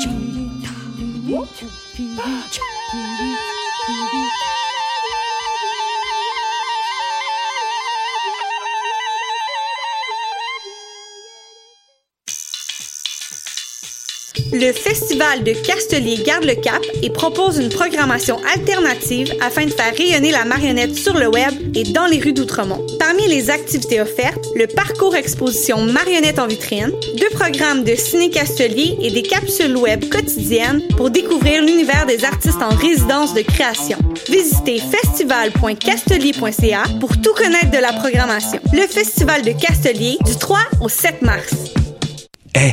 请你请你请请你请你请你 Le Festival de Castelier garde le cap et propose une programmation alternative afin de faire rayonner la marionnette sur le web et dans les rues d'Outremont. Parmi les activités offertes, le parcours exposition Marionnette en vitrine, deux programmes de ciné-castelier et des capsules web quotidiennes pour découvrir l'univers des artistes en résidence de création. Visitez festival.castelier.ca pour tout connaître de la programmation. Le Festival de Castelier du 3 au 7 mars. Eh,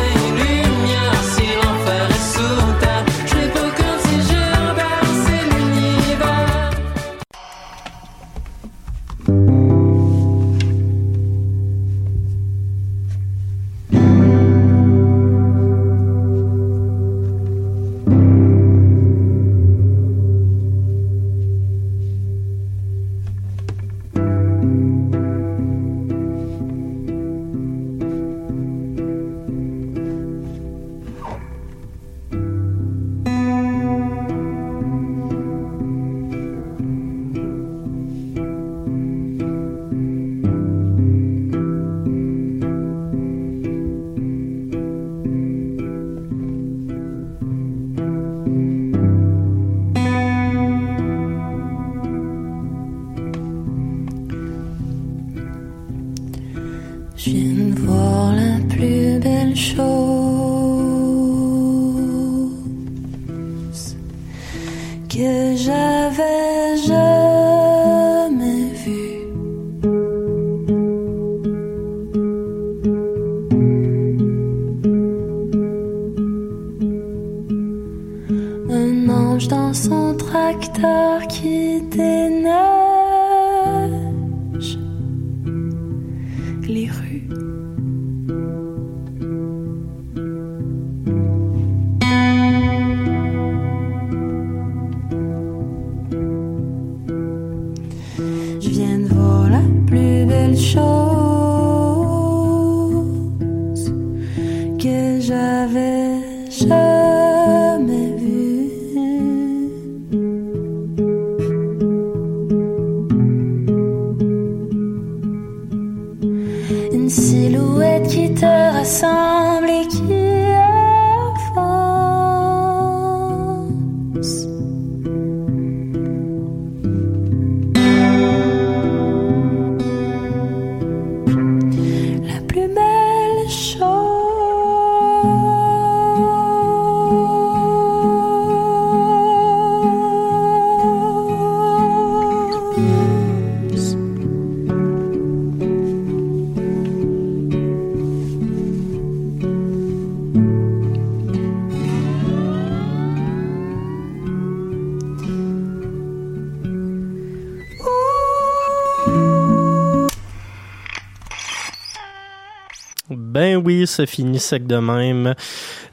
Ben oui, ça finit sec de même.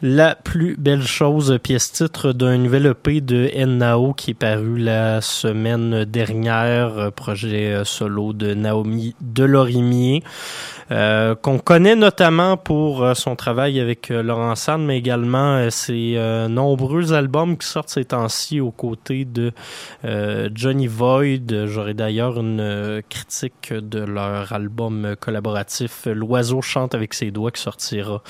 La plus belle chose, pièce titre d'un nouvel EP de Nao qui est paru la semaine dernière, euh, projet euh, solo de Naomi Delorimier, euh, qu'on connaît notamment pour euh, son travail avec euh, Laurent Sand, mais également euh, ses nombreux albums qui sortent ces temps-ci aux côtés de Johnny Void. J'aurai d'ailleurs une critique de leur album collaboratif L'oiseau chante avec ses doigts qui sortira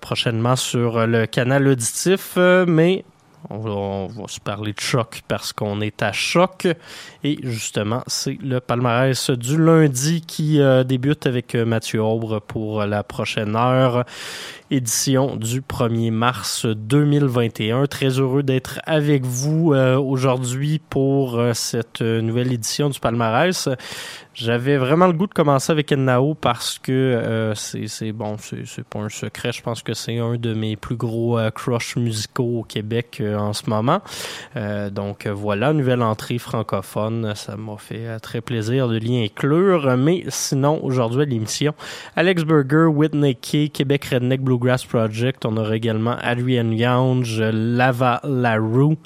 prochainement sur le canal auditif, mais on va, se parler de choc parce qu'on est à choc. Et justement, c'est le palmarès du lundi qui euh, débute avec euh, Mathieu Aubre pour la prochaine heure. Édition du 1er mars 2021. Très heureux d'être avec vous euh, aujourd'hui pour euh, cette nouvelle édition du palmarès. J'avais vraiment le goût de commencer avec Nao parce que euh, c'est bon, c'est pas un secret. Je pense que c'est un de mes plus gros euh, crushs musicaux au Québec euh, en ce moment. Euh, donc voilà, nouvelle entrée francophone. Ça m'a fait très plaisir de l'y inclure. Mais sinon, aujourd'hui à l'émission, Alex Burger, Whitney Key, Québec Redneck Bluegrass Project. On aura également Adrian Younge, Lava LaRue,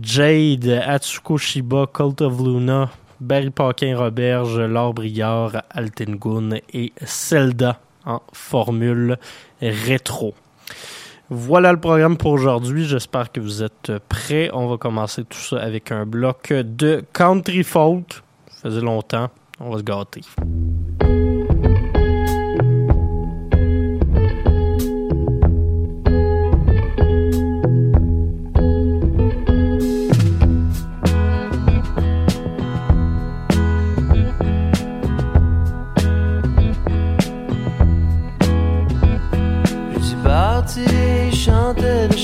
Jade, Atsuko Shiba, Cult of Luna, Barry Paquin-Roberge, Laure Briard, Altengun et Zelda en formule rétro. Voilà le programme pour aujourd'hui. J'espère que vous êtes prêts. On va commencer tout ça avec un bloc de country folk. Ça faisait longtemps. On va se gâter.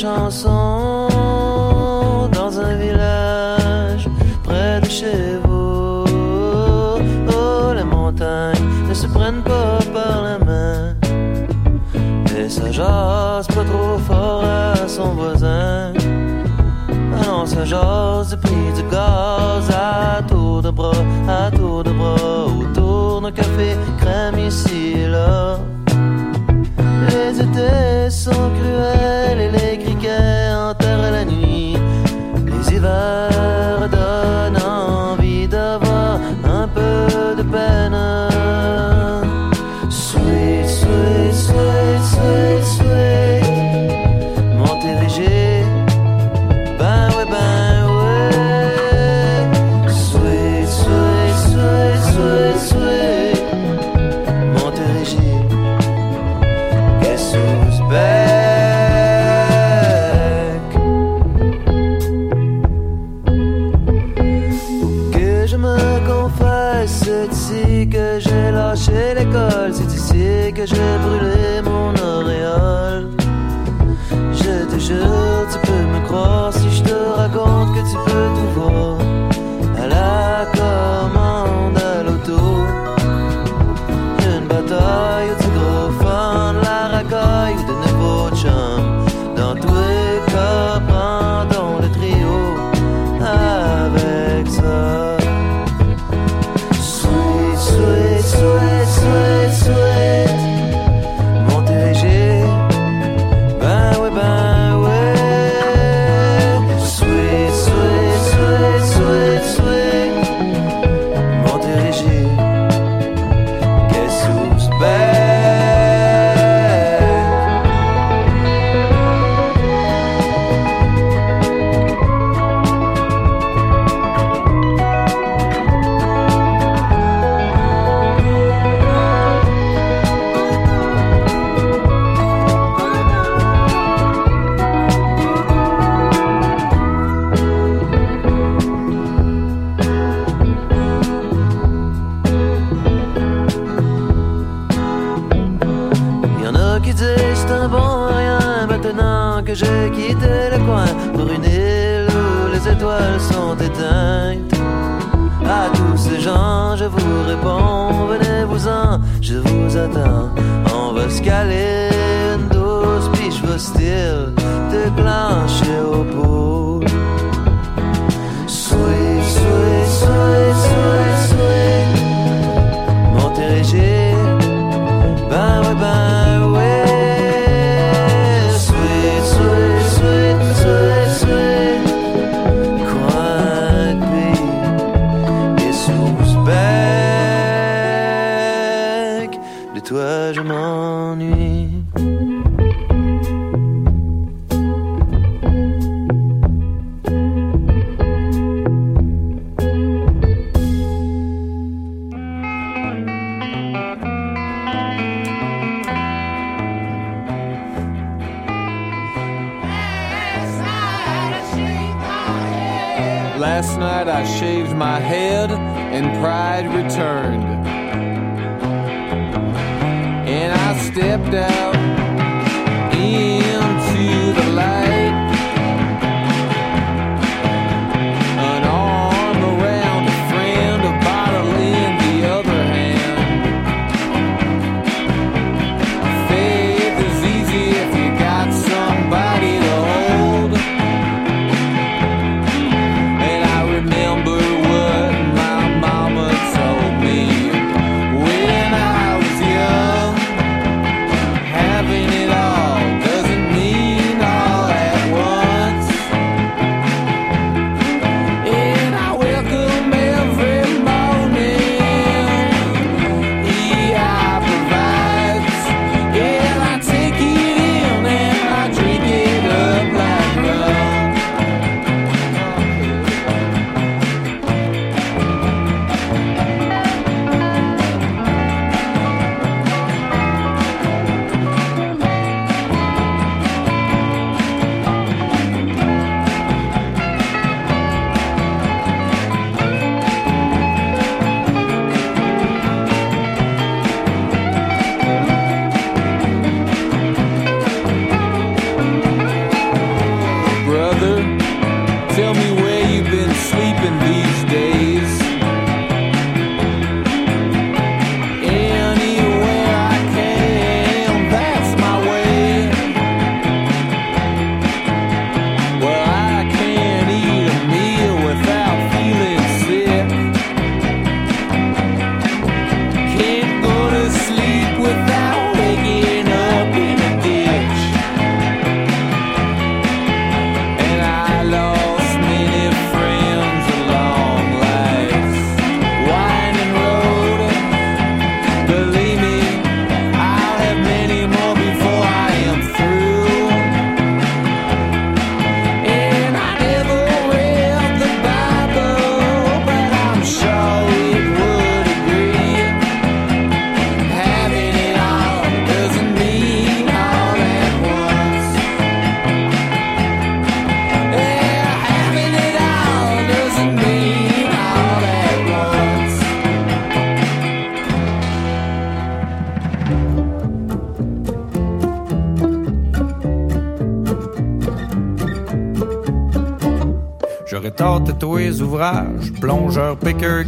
Dans un village près de chez vous. Oh, les montagnes ne se prennent pas par la main. Et ça jase pas trop fort à son voisin. Ah non, ça jase prix de gaz à tour de bras, à tour de bras, autour d'un café Last night I shaved my head and pride returned. And I stepped out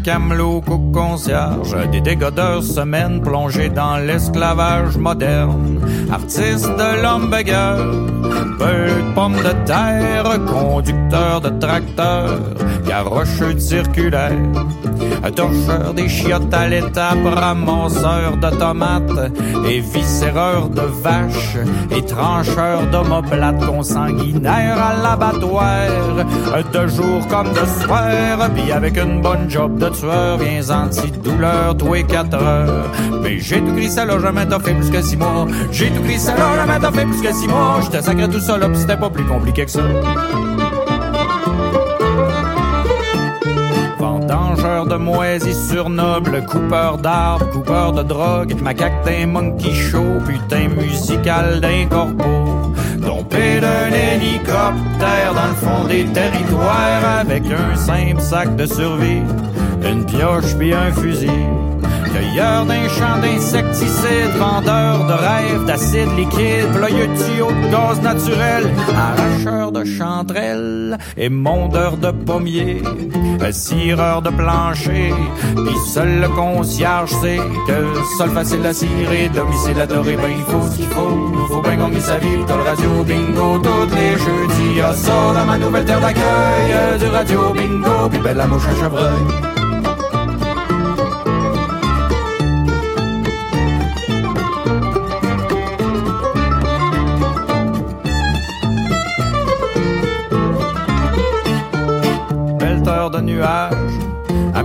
camelot, cook, concierge, des dégodeurs semaines plongés dans l'esclavage moderne, artiste de l'hamburger, peu de pommes de terre, conducteur de tracteur, garocheux circulaire, torcheur des chiottes à l'étape, ramasseur de tomates, et viscéreur de vaches, et trancheur d'omoplates consanguinaires à l'abattoir, de jour comme de soir, puis avec une bonne job de tueur, viens anti-douleur, tous les quatre heures. Mais j'ai tout gris ça là, jamais t'as fait plus que six mois. J'ai tout gris ça là, jamais t'as fait plus que six mois. J'étais sacré tout ça là, c'était pas plus compliqué que ça. De moisissures nobles, coupeur d'arbres, coupeur de drogue, macaque d'un monkey show, putain musical d'un corbeau. Tombé d'un hélicoptère dans le fond des territoires avec un simple sac de survie, une pioche puis un fusil. Cueilleur d'un champ d'insecticides, vendeur de rêves d'acide liquide, ployeux de de gaz naturel, arracheur de chanterelles et mondeur de pommiers, cireur de plancher, pis seul le concierge sait que seul facile à cirer, domicile adoré, ben il faut ce qu'il faut, faut bien gagner sa vie, t'as le radio bingo tous les jeudis, y'a ça dans ma nouvelle terre d'accueil, du radio bingo, pis belle la mouche à chevreuil.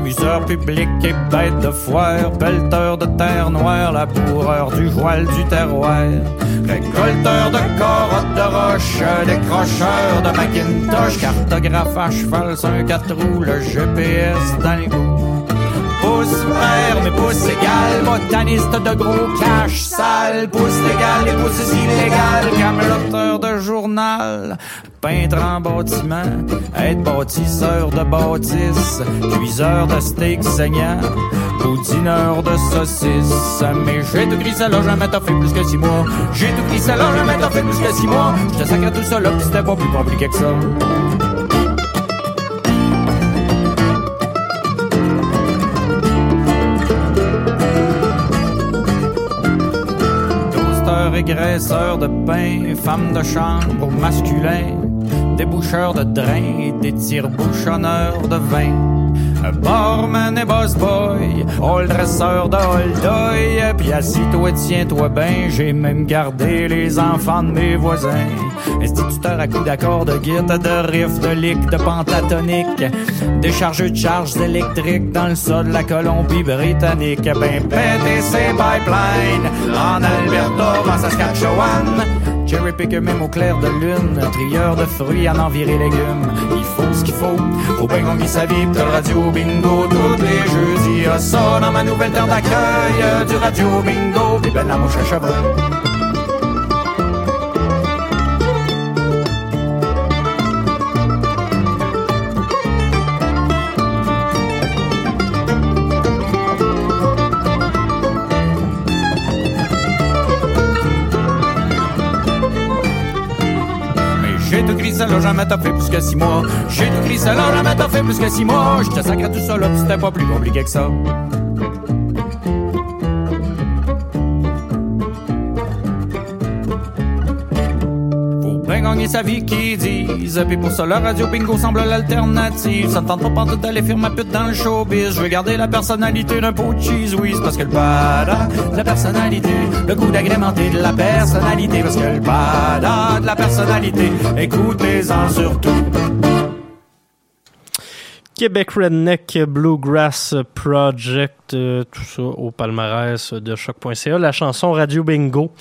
Amuseur public et bête de foire, pelleteur de terre noire, laboureur du voile du terroir, récolteur de corottes de roche, décrocheur de Macintosh, cartographe à cheval sur un quatre roues, le GPS dans goût. Pouces verts, mes pouces égales, botaniste de gros cash sale, pouces légal, les pouces illégales, cameloteur de journal, peintre en bâtiment, être bâtisseur de bâtisse, cuiseur de steak saignant, boudineur de saucisses. Mais j'ai tout gris, là, jamais t'as fait plus que six mois. J'ai tout gris, là, jamais t'as fait plus que six mois. Je te sacre tout là, pis c'était pas plus compliqué que ça. Et graisseur de pain, femme de chambre au masculin, déboucheur de drain et des tire-bouchonneurs de vin. Barman et boss boy, all dresseur de hold Puis assis-toi, tiens-toi ben, j'ai même gardé les enfants de mes voisins. Instituteur à coups d'accords, de guitare, de riff, de lick, de pentatonique. Déchargeux de charges électriques dans le sol de la Colombie-Britannique. Ben pété ses pipelines en Alberta, en Saskatchewan. Cherry picker même au clair de lune, trieur de fruits en enviré légumes. Il faut ce qu'il faut, faut bien gagner sa vie, pis le radio bingo tous les jeudis. Ah, ça dans ma nouvelle terre d'accueil, du radio bingo, pis ben la à chevreuil. Jamais t'as fait plus que six mois. J'ai tout gris, ça jamais t'as fait plus que six mois. Je te sacre tout ça là, c'était pas plus compliqué que ça. Gagner sa vie qui disent Puis pour ça radio bingo semble l'alternative Ça me tente pas d'aller faire ma pute dans le showbiz Je veux garder la personnalité d'un pot de cheese Parce que le bada de la personnalité Le goût d'agrémenter de la personnalité Parce que le bada de la personnalité Écoutez-en surtout Québec Redneck Bluegrass Project, euh, tout ça au palmarès de choc.ca. La chanson Radio Bingo.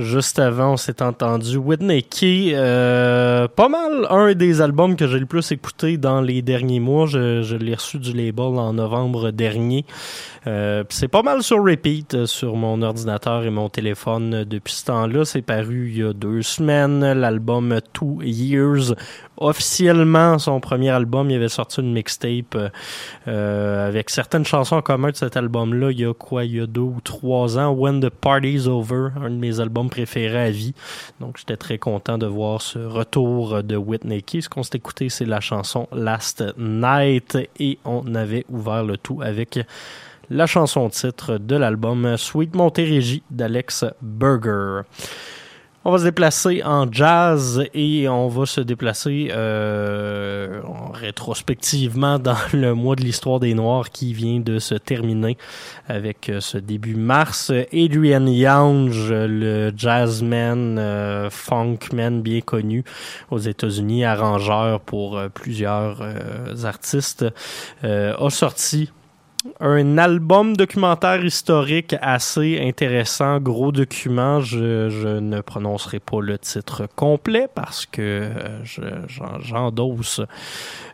Juste avant, on s'est entendu Whitney Key. euh, pas mal un des albums que j'ai le plus écouté dans les derniers mois. Je, l'ai reçu du label en novembre dernier. Euh, c'est pas mal sur repeat euh, sur mon ordinateur et mon téléphone depuis ce temps-là. C'est paru il y a deux semaines. L'album Two Years. Officiellement, son premier album, il avait sorti une mixtape avec certaines chansons en commun de cet album-là. Il y a quoi, il y a deux ou trois ans. When the Party's Over, un de mes albums préférés à vie. Donc j'étais très content de voir ce retour de Whitney. Ce qu'on s'est écouté, c'est la chanson Last Night et on avait ouvert le tout avec la chanson titre de l'album Sweet Montérégie d'Alex Burger. On va se déplacer en jazz et on va se déplacer euh, en- rétrospectivement dans le mois de l'histoire des Noirs qui vient de se terminer avec euh, ce début mars. Adrian Young, le jazzman, euh, funkman bien connu aux États-Unis, arrangeur pour euh, plusieurs artistes, a sorti un album documentaire historique assez intéressant, gros document. Je, ne prononcerai pas le titre complet parce que euh, je- j'en- j'endosse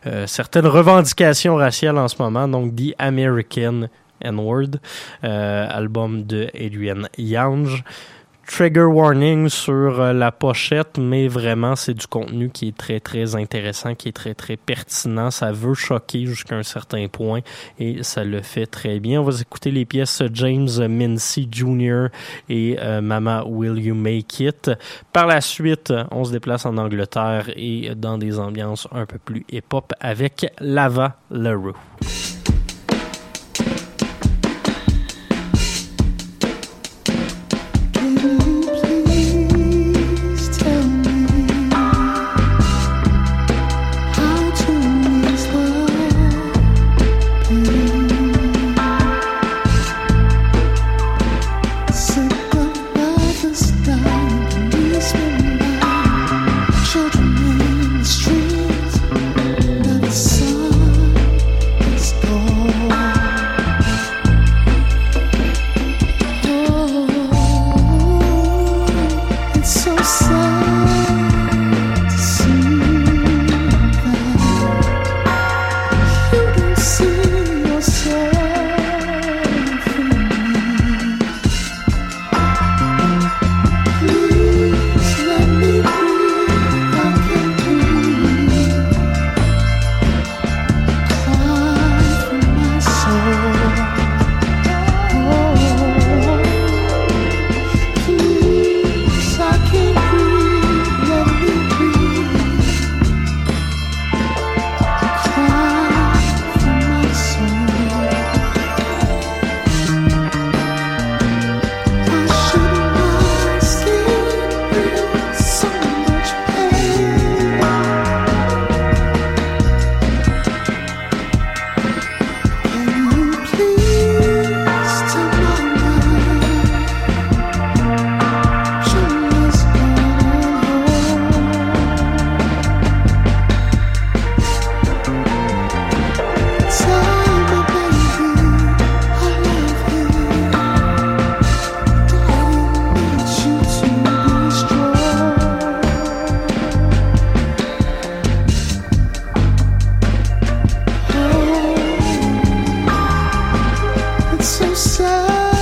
euh, certaines revendications raciales en ce moment. Donc, The American N-Word, euh, album de Adrian Young. Trigger warning sur euh, la pochette, mais vraiment, c'est du contenu qui est très, très intéressant, qui est très, très pertinent. Ça veut choquer jusqu'à un certain point et ça le fait très bien. On va écouter les pièces James Mincy Jr. et euh, Mama Will You Make It? Par la suite, on se déplace en Angleterre et dans des ambiances un peu plus hip-hop avec Lava LaRue. love.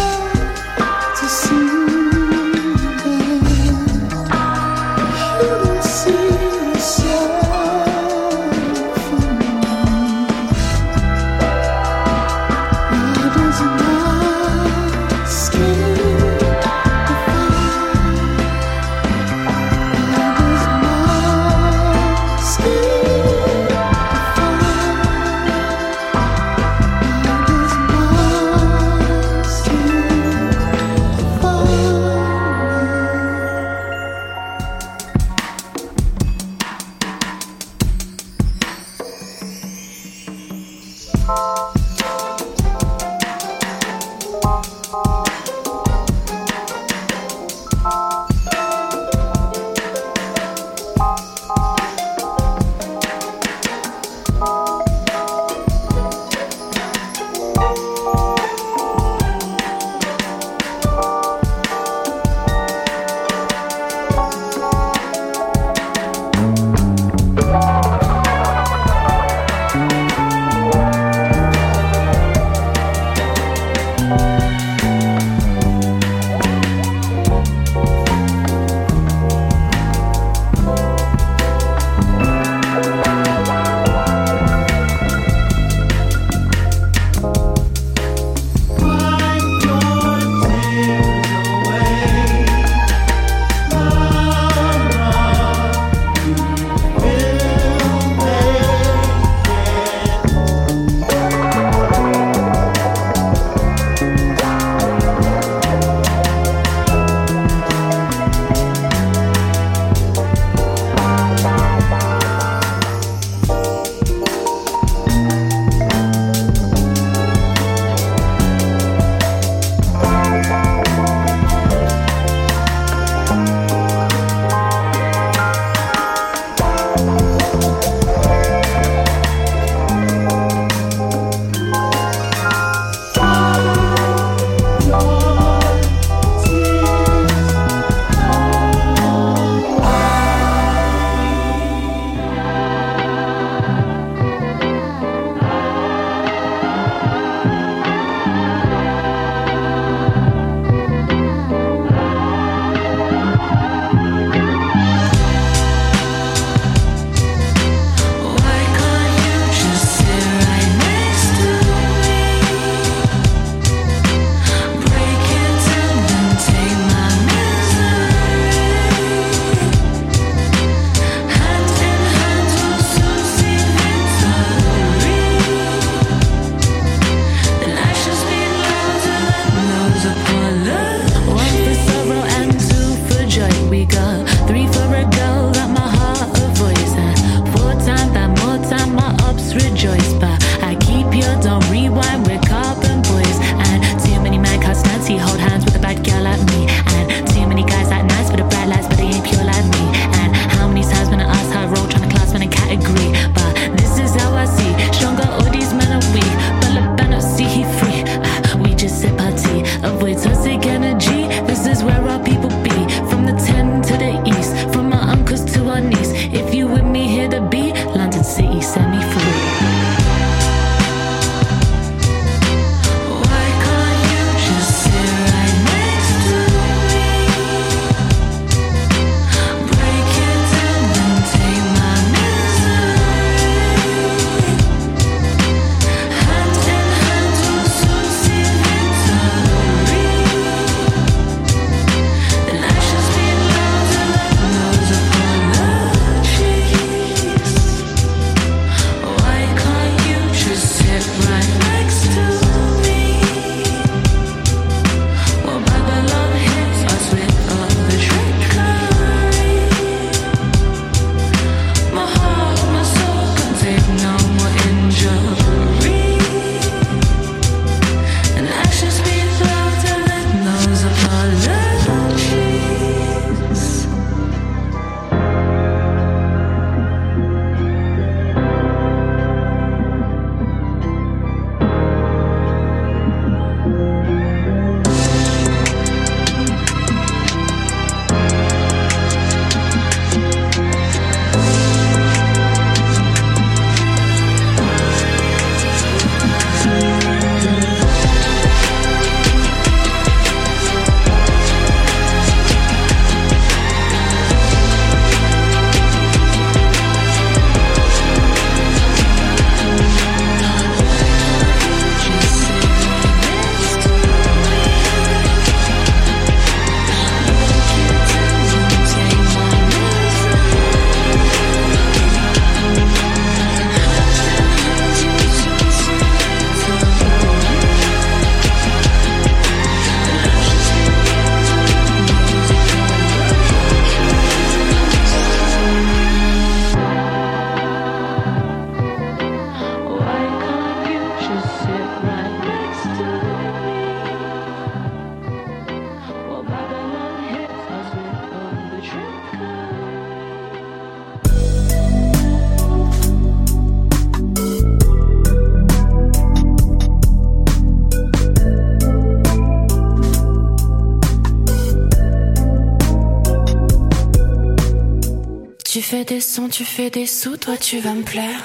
Tu fais des sous, toi tu vas me plaire.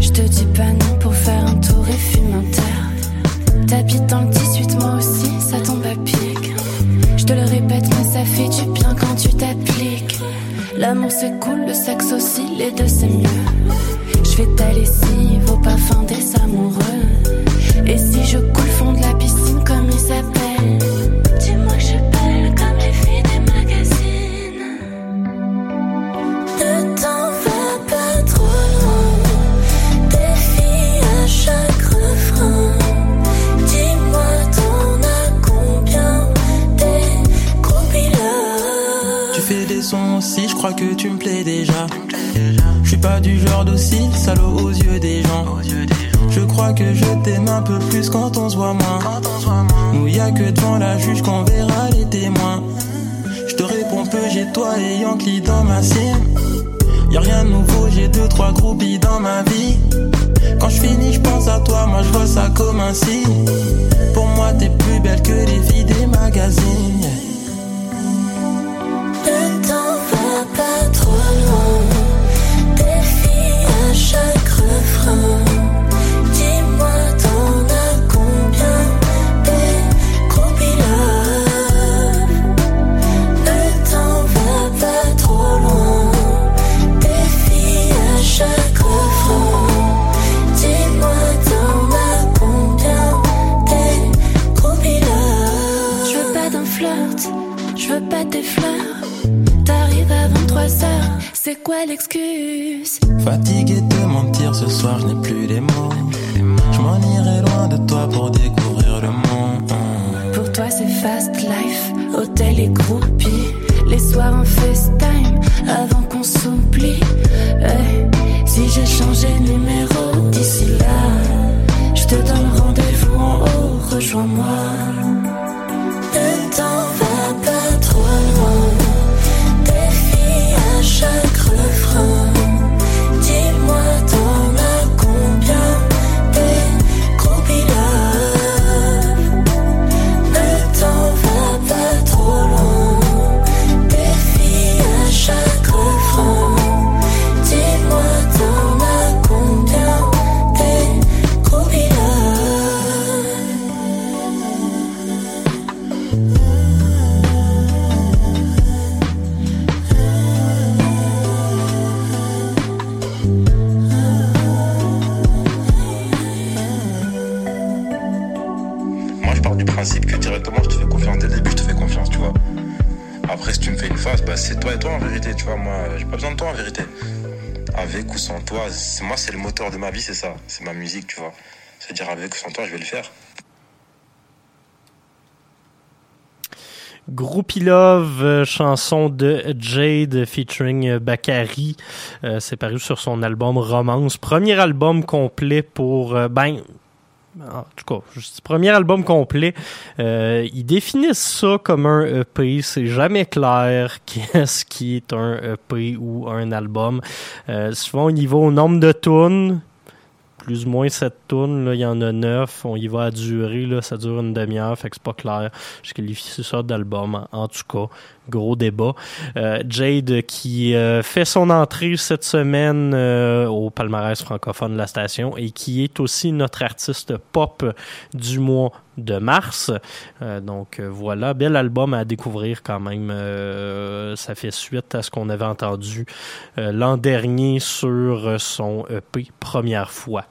Je te dis pas non pour faire un tour et fumer un terre. T'habites dans le 18, moi aussi, ça tombe à pic. Je te le répète, mais ça fait du bien quand tu t'appliques. L'amour c'est cool, le sexe aussi, les deux c'est mieux. Je fais ta lessive au parfum des amoureux. Et si je coule fond de la piscine comme il s'appelle crois que tu me plais déjà. Je suis pas du genre d'aussi salaud aux yeux des gens. Je crois que je t'aime un peu plus quand on se voit moins. Nous y a que devant la juge qu'on verra les témoins. Je te réponds peu, j'ai toi et Yankee dans ma cime. Y a rien de nouveau, j'ai deux trois groupies dans ma vie. Quand je finis, je pense à toi, moi je vois ça comme un signe. Pour moi, t'es plus belle que les filles des magazines. Chaque refrain. C'est ça. C'est ma musique, tu vois. C'est-à-dire avec ou sans toi, je vais le faire. Groupie Love, euh, chanson de Jade featuring euh, Bakary. Euh, c'est paru sur son album Romance. Premier album complet pour, ben, en tout cas, je dis premier album complet. Euh, ils définissent ça comme un EP. C'est jamais clair qu'est-ce qui est un EP ou un album. Souvent, y va au nombre de tunes plus ou moins sept tonnes, il y en a neuf. On y va à durée, là, ça dure une demi-heure, fait que c'est pas clair. Je qualifie ça d'album, en tout cas. Gros débat. Euh, Jade qui euh, fait son entrée cette semaine euh, au palmarès francophone de la station et qui est aussi notre artiste pop du mois de mars. Donc voilà, bel album à découvrir quand même. Ça fait suite à ce qu'on avait entendu l'an dernier sur son EP Première fois.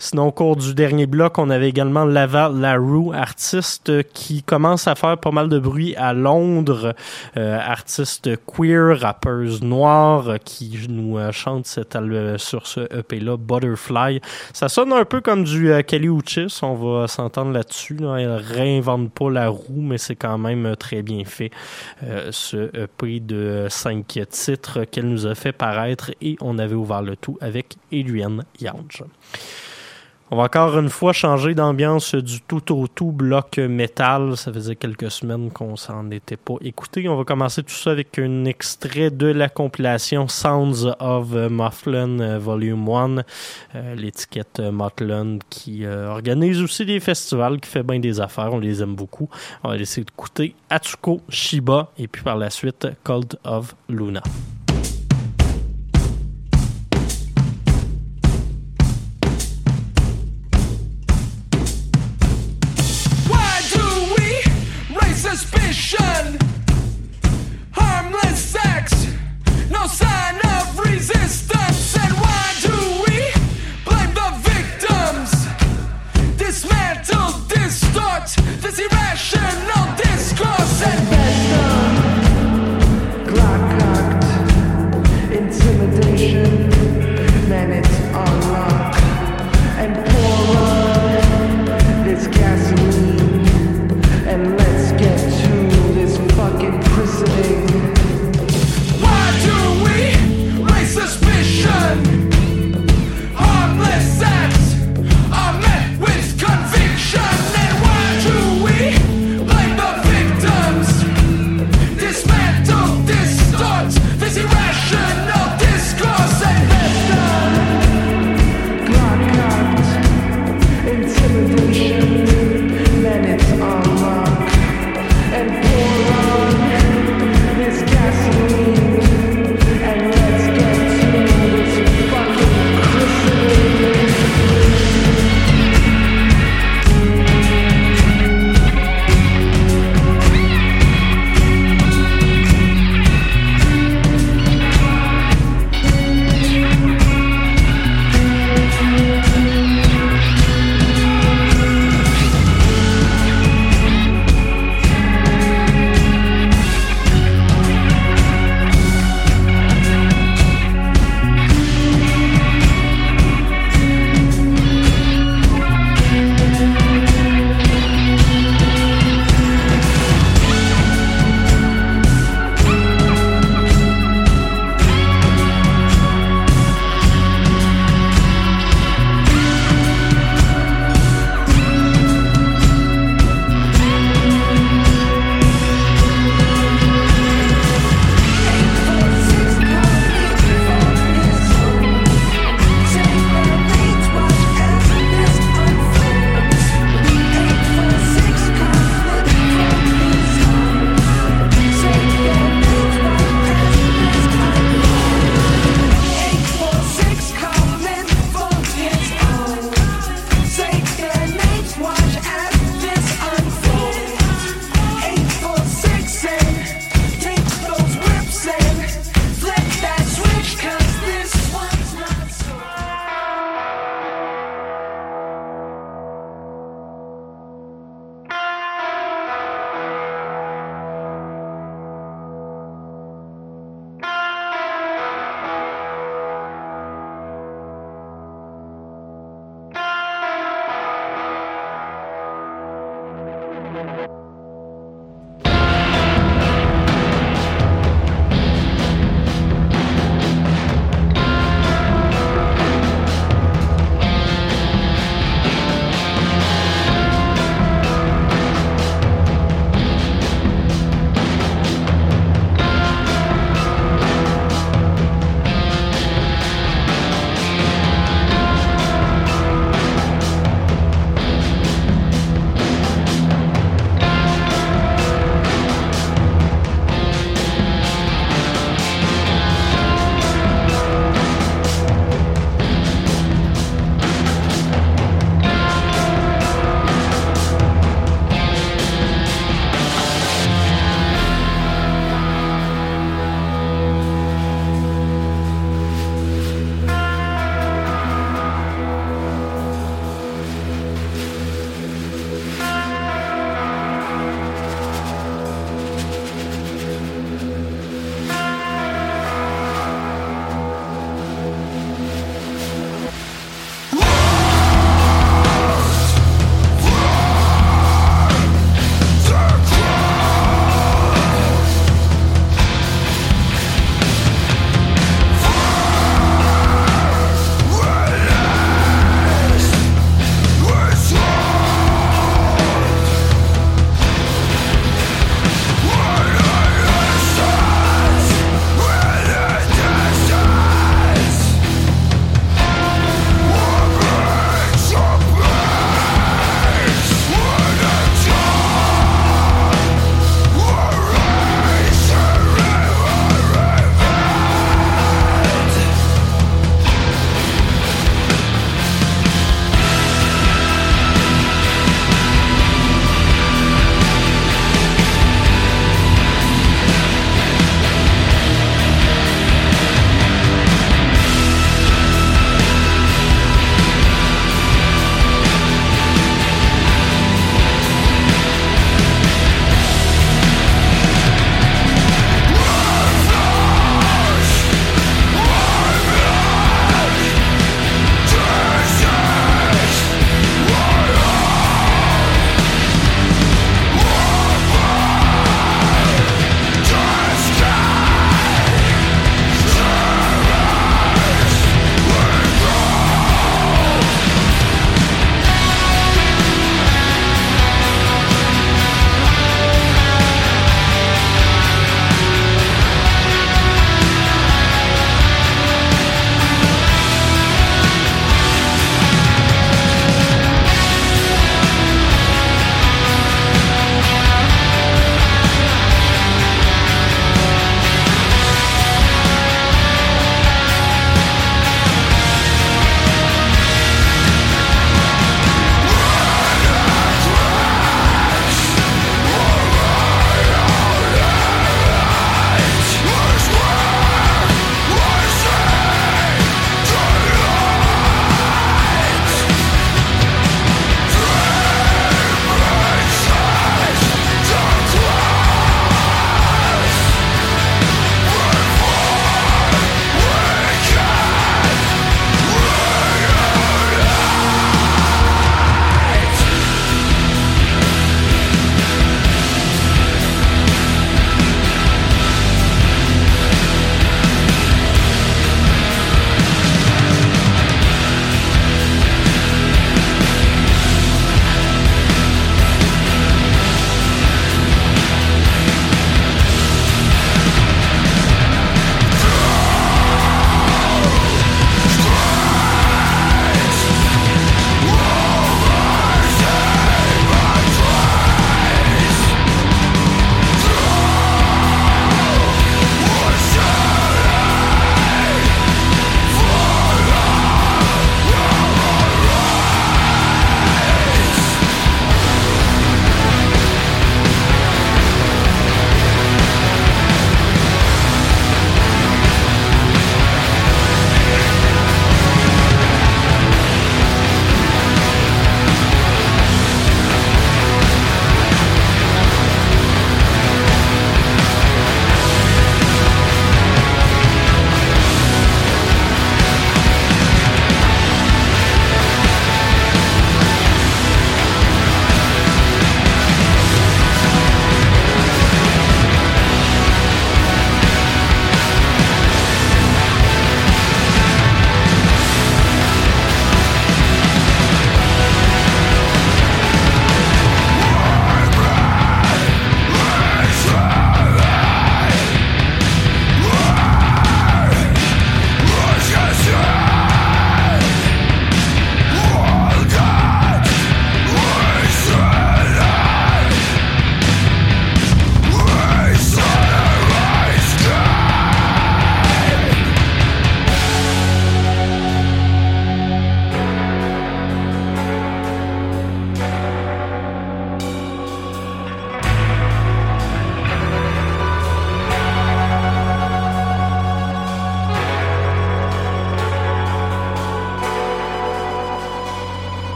Sinon, au cours du dernier bloc, on avait également Laval Larue, artiste qui commence à faire pas mal de bruit à Londres, artiste queer, rappeuse noire, euh, qui nous euh, chante cet al- sur ce EP-là, Butterfly. Ça sonne un peu comme du euh, Kelly Uchis, on va s'entendre là-dessus. là. Elle réinvente pas la roue, mais c'est quand même euh, très bien fait, euh, ce EP de cinq titres qu'elle nous a fait paraître et on avait ouvert le tout avec Adrienne Younge. On va encore une fois changer d'ambiance du tout au tout bloc métal. Ça faisait quelques semaines qu'on s'en était pas écouté. On va commencer tout ça avec un extrait de la compilation Sounds of Mothland euh, Volume 1. Euh, L'étiquette Mothland qui euh, organise aussi des festivals, qui fait bien des affaires. On les aime beaucoup. On va laisser écouter Atsuko Shiba et puis par la suite Cult of Luna.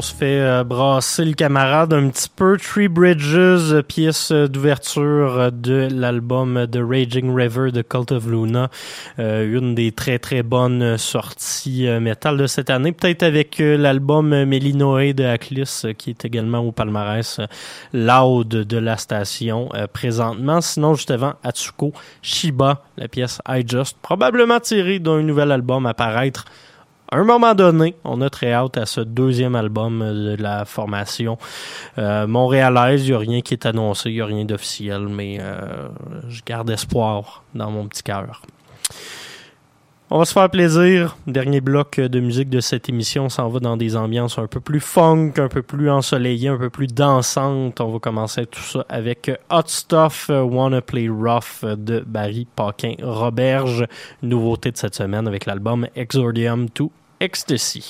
Se fait euh, brasser le camarade un petit peu. Three Bridges, euh, pièce euh, d'ouverture de l'album The Raging River de Cult of Luna. Une des très très bonnes sorties métal de cette année. Peut-être avec l'album Melinoe de Aklis euh, qui est également au palmarès loud de la station présentement. Sinon, juste avant, Atsuko Shiba, la pièce I Just, probablement tirée d'un nouvel album à paraître un moment donné, on a très hâte à ce deuxième album euh, de la formation euh, montréalaise. Il n'y a rien qui est annoncé, il n'y a rien d'officiel, mais euh, je garde espoir dans mon petit cœur. On va se faire plaisir. Dernier bloc de musique de cette émission. On s'en va dans des ambiances un peu plus funk, un peu plus ensoleillées, un peu plus dansantes. On va commencer tout ça avec Hot Stuff, Wanna Play Rough de Barry Paquin Roberge. Nouveauté de cette semaine avec l'album Exordium to Ecstasy.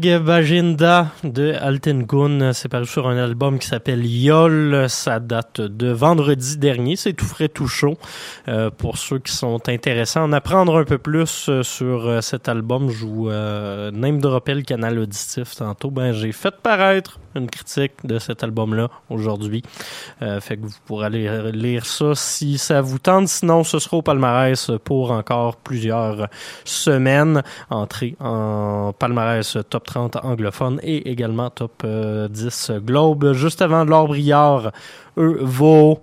Bajinda de Altengun, c'est paru sur un album qui s'appelle Yol. Ça date de vendredi dernier. C'est tout frais, tout chaud. Euh, pour ceux qui sont intéressés à en apprendre un peu plus euh, sur euh, cet album, je vous euh, name dropais le canal auditif tantôt. Ben, j'ai fait paraître une critique de cet album-là aujourd'hui. Fait que vous pourrez aller lire ça si ça vous tente. Sinon, ce sera au palmarès pour encore plusieurs semaines. Entrée en palmarès top 30 anglophone et également top euh, 10 globe. Juste avant Laure Briard, eux, vos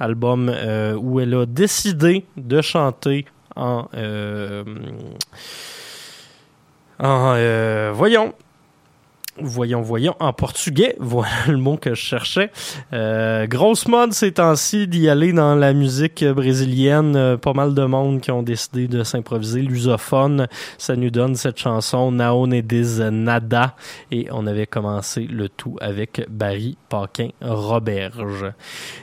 album euh, où elle a décidé de chanter en... euh, en euh, voyons, Voyons, voyons, en portugais, voilà le mot que je cherchais. Euh, grosse mode ces temps-ci d'y aller dans la musique brésilienne. Euh, pas mal de monde qui ont décidé de s'improviser lusophone. Ça nous donne cette chanson Naone Diz Nada. Et on avait commencé le tout avec Barry Paquin Roberge.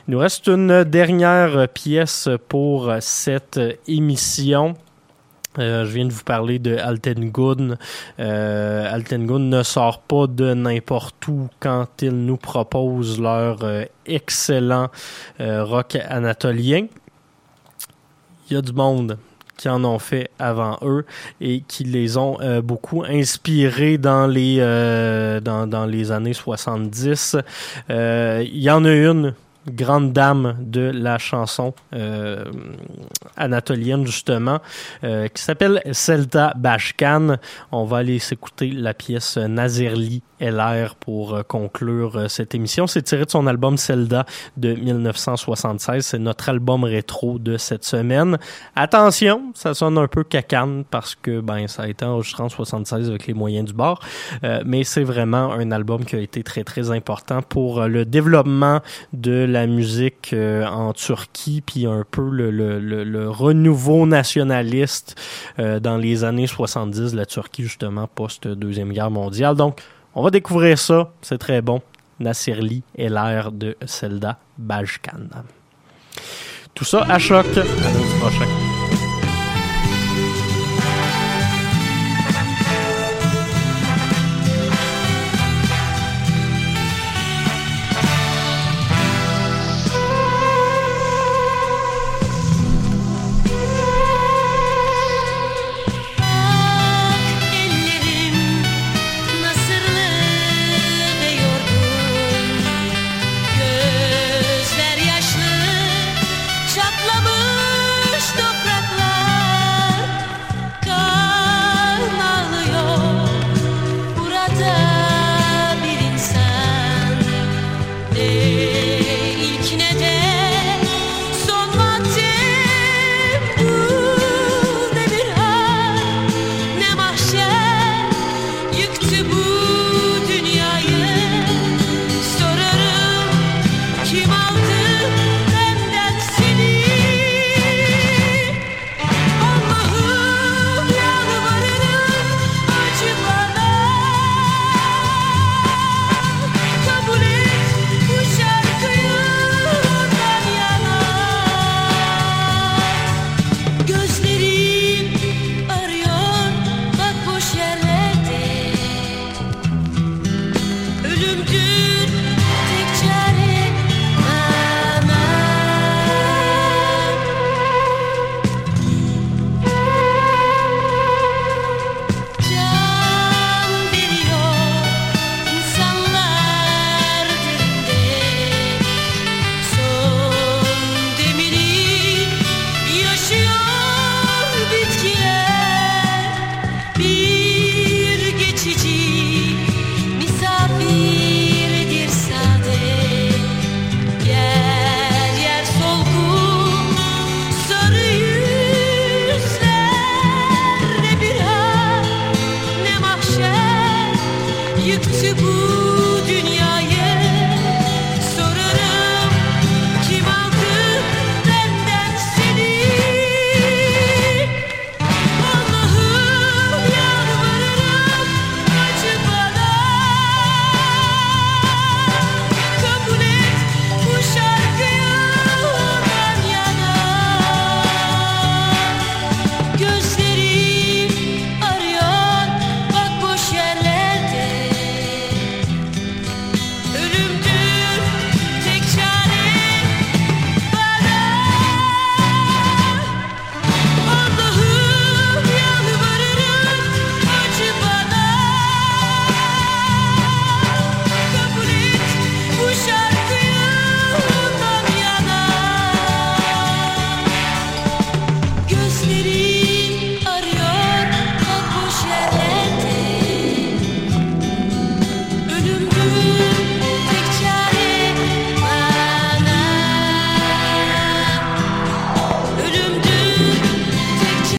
Il nous reste une dernière pièce pour cette émission. Euh, je viens de vous parler de Altengun. Euh, ne sort pas de n'importe où quand ils nous proposent leur euh, excellent euh, rock anatolien. Il y a du monde qui en ont fait avant eux et qui les ont beaucoup inspirés dans les, dans, les années 70. Euh, Il y en a une grande dame de la chanson euh, anatolienne justement euh, qui s'appelle Selta Bashkan. On va aller s'écouter la pièce Nazirli LR pour euh, conclure euh, cette émission. C'est tiré de son album Zelda de 1976. C'est notre album rétro de cette semaine. Attention, ça sonne un peu cacane parce que ben ça a été enregistré en 76 avec les moyens du bord, mais c'est vraiment un album qui a été très très important pour le développement de la musique euh, en Turquie puis un peu le, renouveau nationaliste euh, dans les années 70 de la Turquie justement post deuxième guerre mondiale. Donc on va découvrir ça, c'est très bon. Nasirli et l'air de Zelda Bajkan. Tout ça à choc. À lundi prochain.